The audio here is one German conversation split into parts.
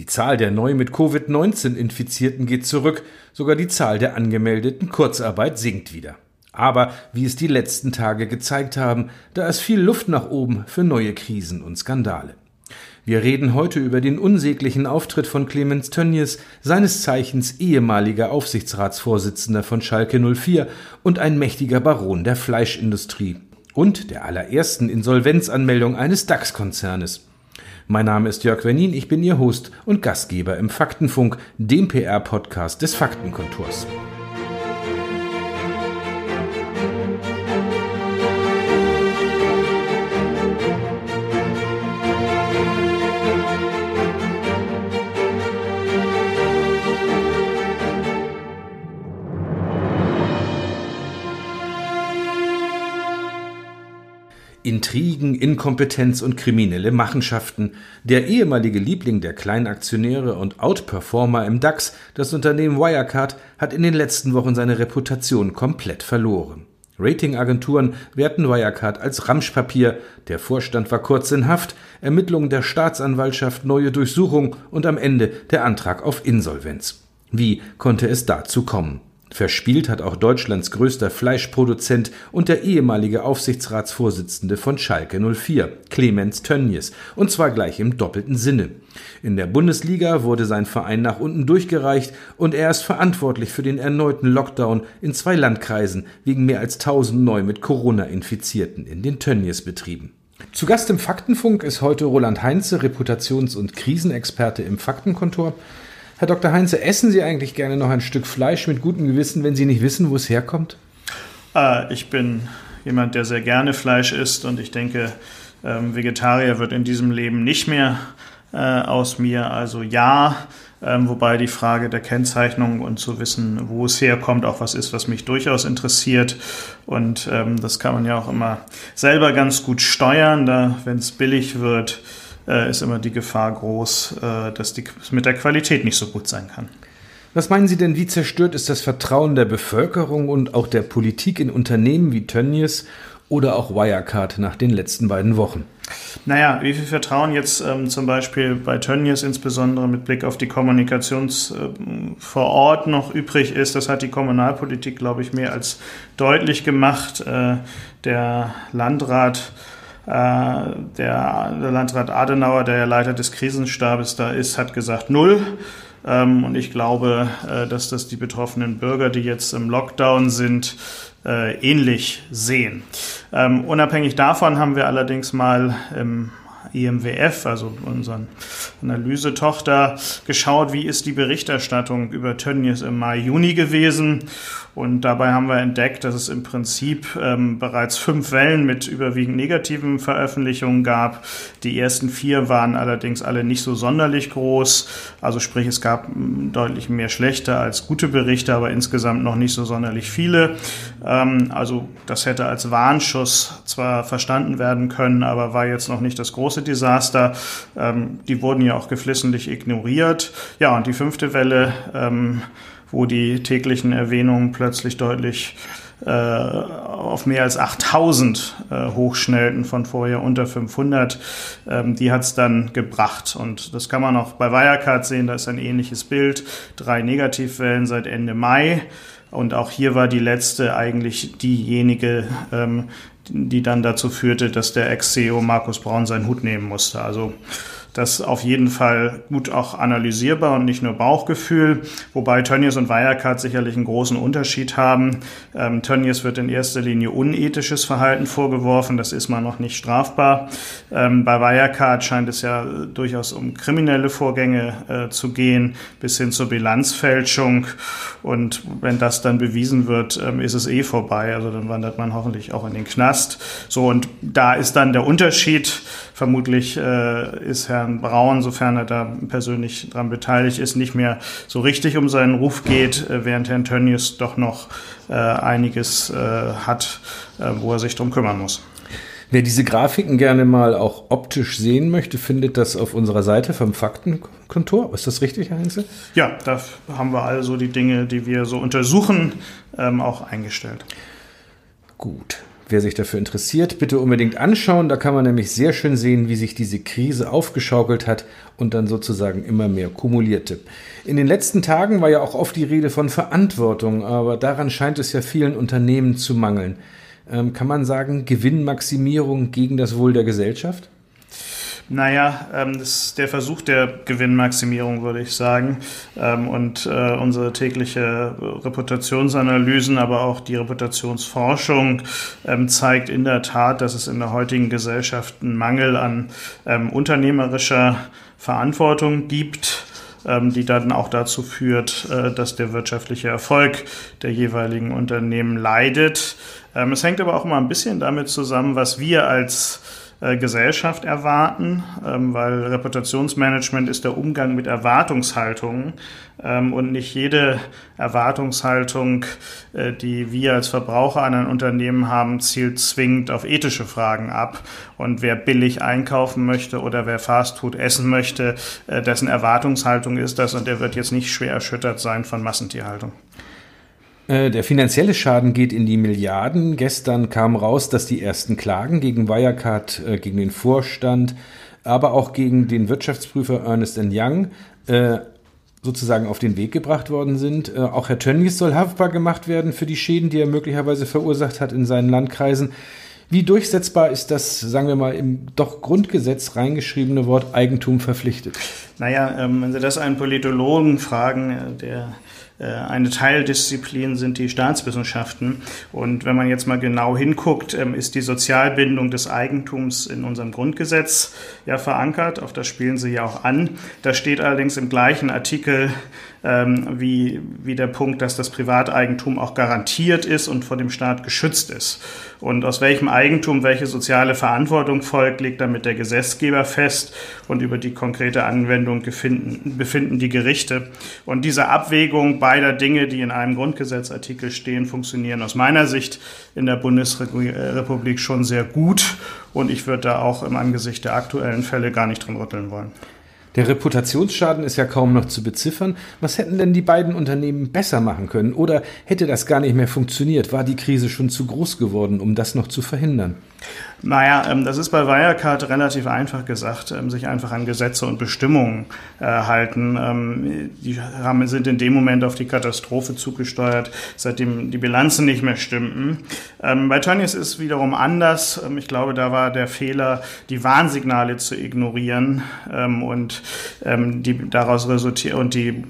Die Zahl der neu mit Covid-19 Infizierten geht zurück, sogar die Zahl der angemeldeten Kurzarbeit sinkt wieder. Aber wie es die letzten Tage gezeigt haben, da ist viel Luft nach oben für neue Krisen und Skandale. Wir reden heute über den unsäglichen Auftritt von Clemens Tönnies, seines Zeichens ehemaliger Aufsichtsratsvorsitzender von Schalke 04 und ein mächtiger Baron der Fleischindustrie und der allerersten Insolvenzanmeldung eines DAX-Konzernes. Mein Name ist Jörg Wernin, ich bin Ihr Host und Gastgeber im Faktenfunk, dem PR-Podcast des Faktenkontors. Intrigen, Inkompetenz und kriminelle Machenschaften. Der ehemalige Liebling der Kleinaktionäre und Outperformer im DAX, das Unternehmen Wirecard, hat in den letzten Wochen seine Reputation komplett verloren. Ratingagenturen werten Wirecard als Ramschpapier, der Vorstand war kurz in Haft, Ermittlungen der Staatsanwaltschaft, neue Durchsuchung und am Ende der Antrag auf Insolvenz. Wie konnte es dazu kommen? Verspielt hat auch Deutschlands größter Fleischproduzent und der ehemalige Aufsichtsratsvorsitzende von Schalke 04, Clemens Tönnies, und zwar gleich im doppelten Sinne. In der Bundesliga wurde sein Verein nach unten durchgereicht und er ist verantwortlich für den erneuten Lockdown in zwei Landkreisen wegen mehr als 1000 neu mit Corona Infizierten in den Tönnies-Betrieben. Zu Gast im Faktenfunk ist heute Roland Heinze, Reputations- und Krisenexperte im Faktenkontor. Herr Dr. Heinze, essen Sie eigentlich gerne noch ein Stück Fleisch mit gutem Gewissen, wenn Sie nicht wissen, wo es herkommt? Äh, ich bin jemand, der sehr gerne Fleisch isst und ich denke, ähm, Vegetarier wird in diesem Leben nicht mehr äh, aus mir. Also ja, ähm, wobei die Frage der Kennzeichnung und zu wissen, wo es herkommt, auch was ist, was mich durchaus interessiert. Und ähm, das kann man ja auch immer selber ganz gut steuern, da wenn es billig wird äh, ist immer die Gefahr groß, äh, dass die mit der Qualität nicht so gut sein kann. Was meinen Sie denn, wie zerstört ist das Vertrauen der Bevölkerung und auch der Politik in Unternehmen wie Tönnies oder auch Wirecard nach den letzten beiden Wochen? Naja, wie viel Vertrauen jetzt ähm, zum Beispiel bei Tönnies insbesondere mit Blick auf die Kommunikations äh, vor Ort noch übrig ist, das hat die Kommunalpolitik, glaube ich, mehr als deutlich gemacht. Äh, der Landrat der, der Landrat Adenauer, der Leiter des Krisenstabes da ist, hat gesagt null. Ähm, und ich glaube, äh, dass das die betroffenen Bürger, die jetzt im Lockdown sind, äh, ähnlich sehen. Ähm, unabhängig davon haben wir allerdings mal im IMWF, also unseren Analysetochter, geschaut, wie ist die Berichterstattung über Tönnies im Mai, Juni gewesen. Und dabei haben wir entdeckt, dass es im Prinzip ähm, bereits fünf Wellen mit überwiegend negativen Veröffentlichungen gab. Die ersten vier waren allerdings alle nicht so sonderlich groß. Also sprich, es gab deutlich mehr schlechte als gute Berichte, aber insgesamt noch nicht so sonderlich viele. Ähm, also das hätte als Warnschuss zwar verstanden werden können, aber war jetzt noch nicht das große Desaster. Ähm, die wurden ja auch geflissentlich ignoriert. Ja, und die fünfte Welle ähm, wo die täglichen Erwähnungen plötzlich deutlich äh, auf mehr als 8000 äh, hochschnellten von vorher unter 500. Ähm, die hat es dann gebracht. Und das kann man auch bei Wirecard sehen, da ist ein ähnliches Bild. Drei Negativwellen seit Ende Mai. Und auch hier war die letzte eigentlich diejenige, ähm, die dann dazu führte, dass der Ex-CEO Markus Braun seinen Hut nehmen musste. Also das auf jeden Fall gut auch analysierbar und nicht nur Bauchgefühl, wobei Tönnies und Wirecard sicherlich einen großen Unterschied haben. Ähm, Tönnies wird in erster Linie unethisches Verhalten vorgeworfen, das ist mal noch nicht strafbar. Ähm, bei Wirecard scheint es ja durchaus um kriminelle Vorgänge äh, zu gehen, bis hin zur Bilanzfälschung. Und wenn das dann bewiesen wird, ähm, ist es eh vorbei. Also dann wandert man hoffentlich auch in den Knast. So, und da ist dann der Unterschied. Vermutlich äh, ist Herrn Braun, sofern er da persönlich daran beteiligt ist, nicht mehr so richtig um seinen Ruf geht, äh, während Herrn Tönnies doch noch äh, einiges äh, hat, äh, wo er sich drum kümmern muss. Wer diese Grafiken gerne mal auch optisch sehen möchte, findet das auf unserer Seite vom Faktenkontor. Ist das richtig, Herr Heinze? Ja, da haben wir also die Dinge, die wir so untersuchen, ähm, auch eingestellt. Gut. Wer sich dafür interessiert, bitte unbedingt anschauen. Da kann man nämlich sehr schön sehen, wie sich diese Krise aufgeschaukelt hat und dann sozusagen immer mehr kumulierte. In den letzten Tagen war ja auch oft die Rede von Verantwortung, aber daran scheint es ja vielen Unternehmen zu mangeln. Ähm, kann man sagen, Gewinnmaximierung gegen das Wohl der Gesellschaft? Naja, ähm, das ist der Versuch der Gewinnmaximierung, würde ich sagen. Ähm, und äh, unsere tägliche Reputationsanalysen, aber auch die Reputationsforschung ähm, zeigt in der Tat, dass es in der heutigen Gesellschaft einen Mangel an ähm, unternehmerischer Verantwortung gibt ähm, die dann auch dazu führt, äh, dass der wirtschaftliche Erfolg der jeweiligen Unternehmen leidet. Ähm, es hängt aber auch immer ein bisschen damit zusammen, was wir als äh, Gesellschaft erwarten, ähm, weil Reputationsmanagement ist der Umgang mit Erwartungshaltungen ähm, und nicht jede Erwartungshaltung, äh, die wir als Verbraucher an ein Unternehmen haben, zielt zwingend auf ethische Fragen ab. Und wer billig einkaufen möchte oder wer Fastfood essen möchte, äh, dessen Erwartungshaltung ist das und der wird jetzt nicht schwer erschüttert sein von Massentierhaltung. Äh, der finanzielle Schaden geht in die Milliarden. Gestern kam raus, dass die ersten Klagen gegen Wirecard, äh, gegen den Vorstand, aber auch gegen den Wirtschaftsprüfer Ernest Young äh, sozusagen auf den Weg gebracht worden sind. Auch Herr Tönnies soll haftbar gemacht werden für die Schäden, die er möglicherweise verursacht hat in seinen Landkreisen. Wie durchsetzbar ist das, sagen wir mal, im doch Grundgesetz reingeschriebene Wort Eigentum verpflichtet? Naja, ähm, wenn Sie das einen Politologen fragen, der eine Teildisziplin sind die Staatswissenschaften. Und wenn man jetzt mal genau hinguckt, ähm, ist die Sozialbindung des Eigentums in unserem Grundgesetz ja verankert. Auf das spielen Sie ja auch an. Da steht allerdings im gleichen Artikel ähm, wie, wie der Punkt, dass das Privateigentum auch garantiert ist und vor dem Staat geschützt ist. Und aus welchem Eigentum welche soziale Verantwortung folgt, legt damit der Gesetzgeber fest und über die konkrete Anwendung befinden, befinden die Gerichte. Und diese Abwägung beider Dinge, die in einem Grundgesetzartikel stehen, funktionieren aus meiner Sicht in der Bundesrepublik schon sehr gut. Und ich würde da auch im Angesicht der aktuellen Fälle gar nicht drin rütteln wollen. Der Reputationsschaden ist ja kaum noch zu beziffern. Was hätten denn die beiden Unternehmen besser machen können? Oder hätte das gar nicht mehr funktioniert? War die Krise schon zu groß geworden, um das noch zu verhindern? Naja, ähm, das ist bei Wirecard relativ einfach gesagt, ähm, sich einfach an Gesetze und Bestimmungen äh, halten. Ähm, die haben, sind in dem Moment auf die Katastrophe zugesteuert, seitdem die Bilanzen nicht mehr stimmten. bei Tönnies ist wiederum anders. ich glaube, da war der Fehler, die Warnsignale zu ignorieren und die daraus resultiert und die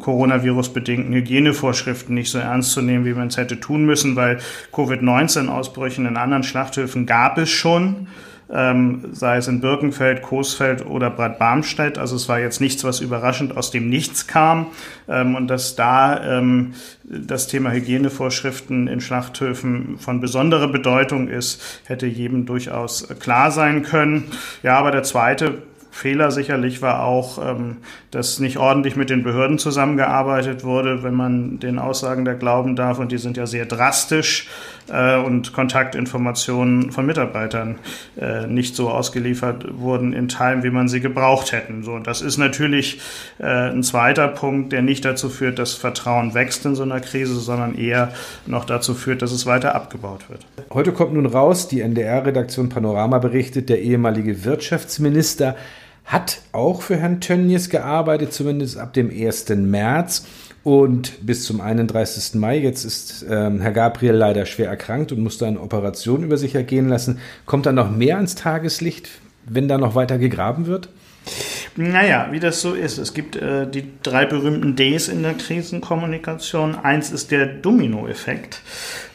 Coronavirus-bedingten Hygienevorschriften nicht so ernst zu nehmen, wie man es hätte tun müssen, weil Covid-19-Ausbrüchen in anderen Schlachthöfen gab es schon, ähm, sei es in Birkenfeld, Coesfeld oder Bad Barmstedt. Also es war jetzt nichts, was überraschend aus dem Nichts kam. Ähm, und dass da ähm, das Thema Hygienevorschriften in Schlachthöfen von besonderer Bedeutung ist, hätte jedem durchaus klar sein können. Ja, aber der zweite Fehler sicherlich war auch, ähm, dass nicht ordentlich mit den Behörden zusammengearbeitet wurde, wenn man den Aussagen der glauben darf. Und die sind ja sehr drastisch äh, und Kontaktinformationen von Mitarbeitern äh, nicht so ausgeliefert wurden in Teilen, wie man sie gebraucht hätten. So, das ist natürlich äh, ein zweiter Punkt, der nicht dazu führt, dass Vertrauen wächst in so einer Krise, sondern eher noch dazu führt, dass es weiter abgebaut wird. Heute kommt nun raus, die NDR-Redaktion Panorama berichtet, der ehemalige Wirtschaftsminister hat auch für Herrn Tönnies gearbeitet, zumindest ab dem 1. März und bis zum 31. Mai. Jetzt ist ähm, Herr Gabriel leider schwer erkrankt und musste eine Operation über sich ergehen lassen. Kommt da noch mehr ans Tageslicht, wenn da noch weiter gegraben wird? Naja, wie das so ist. Es gibt äh, die drei berühmten Ds in der Krisenkommunikation. Eins ist der Dominoeffekt.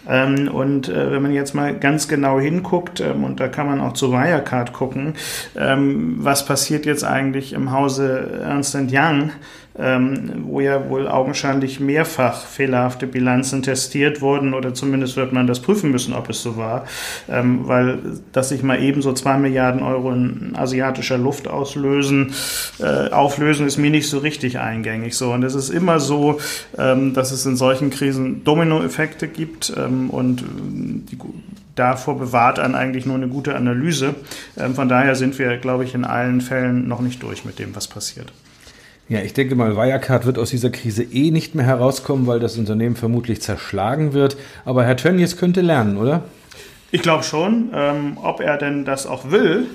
Ähm, und äh, wenn man jetzt mal ganz genau hinguckt, ähm, und da kann man auch zu Wirecard gucken, ähm, was passiert jetzt eigentlich im Hause Ernst Young? ähm, wo ja wohl augenscheinlich mehrfach fehlerhafte Bilanzen testiert wurden oder zumindest wird man das prüfen müssen, ob es so war, ähm, weil dass sich mal eben so zwei Milliarden Euro in asiatischer Luft auslösen, äh, auflösen, ist mir nicht so richtig eingängig. So und es ist immer so, ähm, dass es in solchen Krisen Dominoeffekte gibt ähm, und die davor bewahrt an eigentlich nur eine gute Analyse. Ähm, von daher sind wir, glaube ich, in allen Fällen noch nicht durch mit dem, was passiert. Ja, ich denke mal, Wirecard wird aus dieser Krise eh nicht mehr herauskommen, weil das Unternehmen vermutlich zerschlagen wird. Aber Herr Tönnies könnte lernen, oder? Ich glaube schon. Ähm, ob er denn das auch will,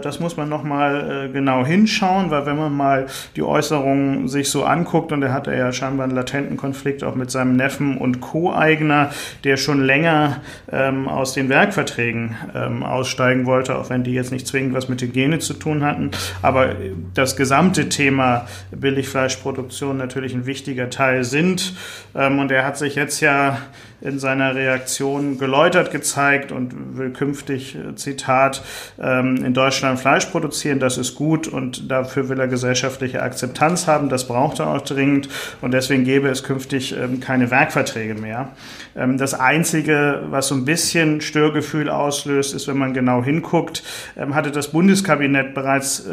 das muss man nochmal äh, genau hinschauen, weil wenn man mal die Äußerungen sich so anguckt, und er hatte ja scheinbar einen latenten Konflikt auch mit seinem Neffen und Co-Eigner, der schon länger ähm, aus den Werkverträgen ähm, aussteigen wollte, auch wenn die jetzt nicht zwingend was mit Hygiene zu tun hatten. Aber das gesamte Thema Billigfleischproduktion natürlich ein wichtiger Teil sind. Ähm, und er hat sich jetzt ja in seiner Reaktion geläutert gezeigt und will künftig, äh, Zitat, ähm, in Deutschland Fleisch produzieren. Das ist gut und dafür will er gesellschaftliche Akzeptanz haben. Das braucht er auch dringend und deswegen gäbe es künftig ähm, keine Werkverträge mehr. Ähm, das Einzige, was so ein bisschen Störgefühl auslöst, ist, wenn man genau hinguckt, hatte das Bundeskabinett bereits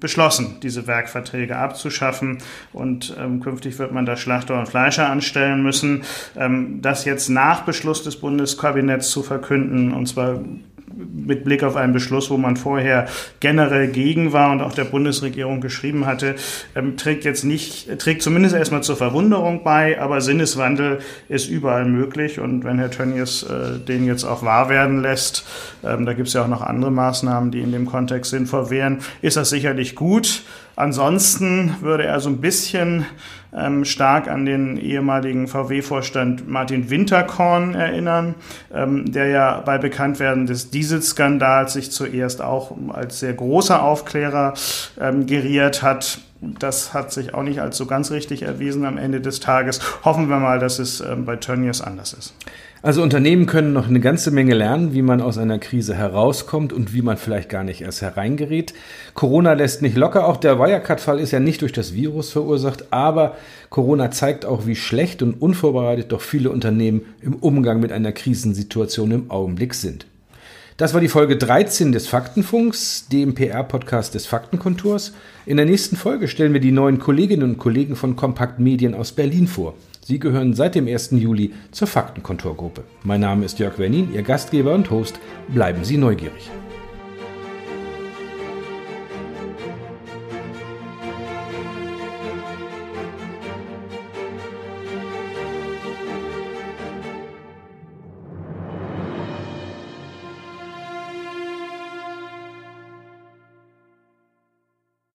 beschlossen, diese Werkverträge abzuschaffen und künftig wird man da Schlachter und Fleischer anstellen müssen. Das jetzt nach Beschluss des Bundeskabinetts zu verkünden, und zwar mit Blick auf einen Beschluss, wo man vorher generell gegen war und auch der Bundesregierung geschrieben hatte, ähm, trägt jetzt nicht, trägt zumindest erstmal zur Verwunderung bei, aber Sinneswandel ist überall möglich und wenn Herr Tönnies äh, den jetzt auch wahr werden lässt, ähm, da gibt es ja auch noch andere Maßnahmen, die in dem Kontext sinnvoll wären, ist das sicherlich gut. Ansonsten würde er so ein bisschen ähm, stark an den ehemaligen VW-Vorstand Martin Winterkorn erinnern, ähm, der ja bei Bekanntwerden des Dieselskandals sich zuerst auch als sehr großer Aufklärer ähm, geriert hat. Das hat sich auch nicht als so ganz richtig erwiesen am Ende des Tages. Hoffen wir mal, dass es ähm, bei Tönnies anders ist. Also Unternehmen können noch eine ganze Menge lernen, wie man aus einer Krise herauskommt und wie man vielleicht gar nicht erst hereingerät. Corona lässt nicht locker. Auch der Wirecard-Fall ist ja nicht durch das Virus verursacht, aber Corona zeigt auch, wie schlecht und unvorbereitet doch viele Unternehmen im Umgang mit einer Krisensituation im Augenblick sind. Das war die Folge 13 des Faktenfunks, dem PR-Podcast des Faktenkontors. In der nächsten Folge stellen wir die neuen Kolleginnen und Kollegen von Kompakt Medien aus Berlin vor. Sie gehören seit dem 1. Juli zur Faktenkontorgruppe. Mein Name ist Jörg Wernin, Ihr Gastgeber und Host. Bleiben Sie neugierig.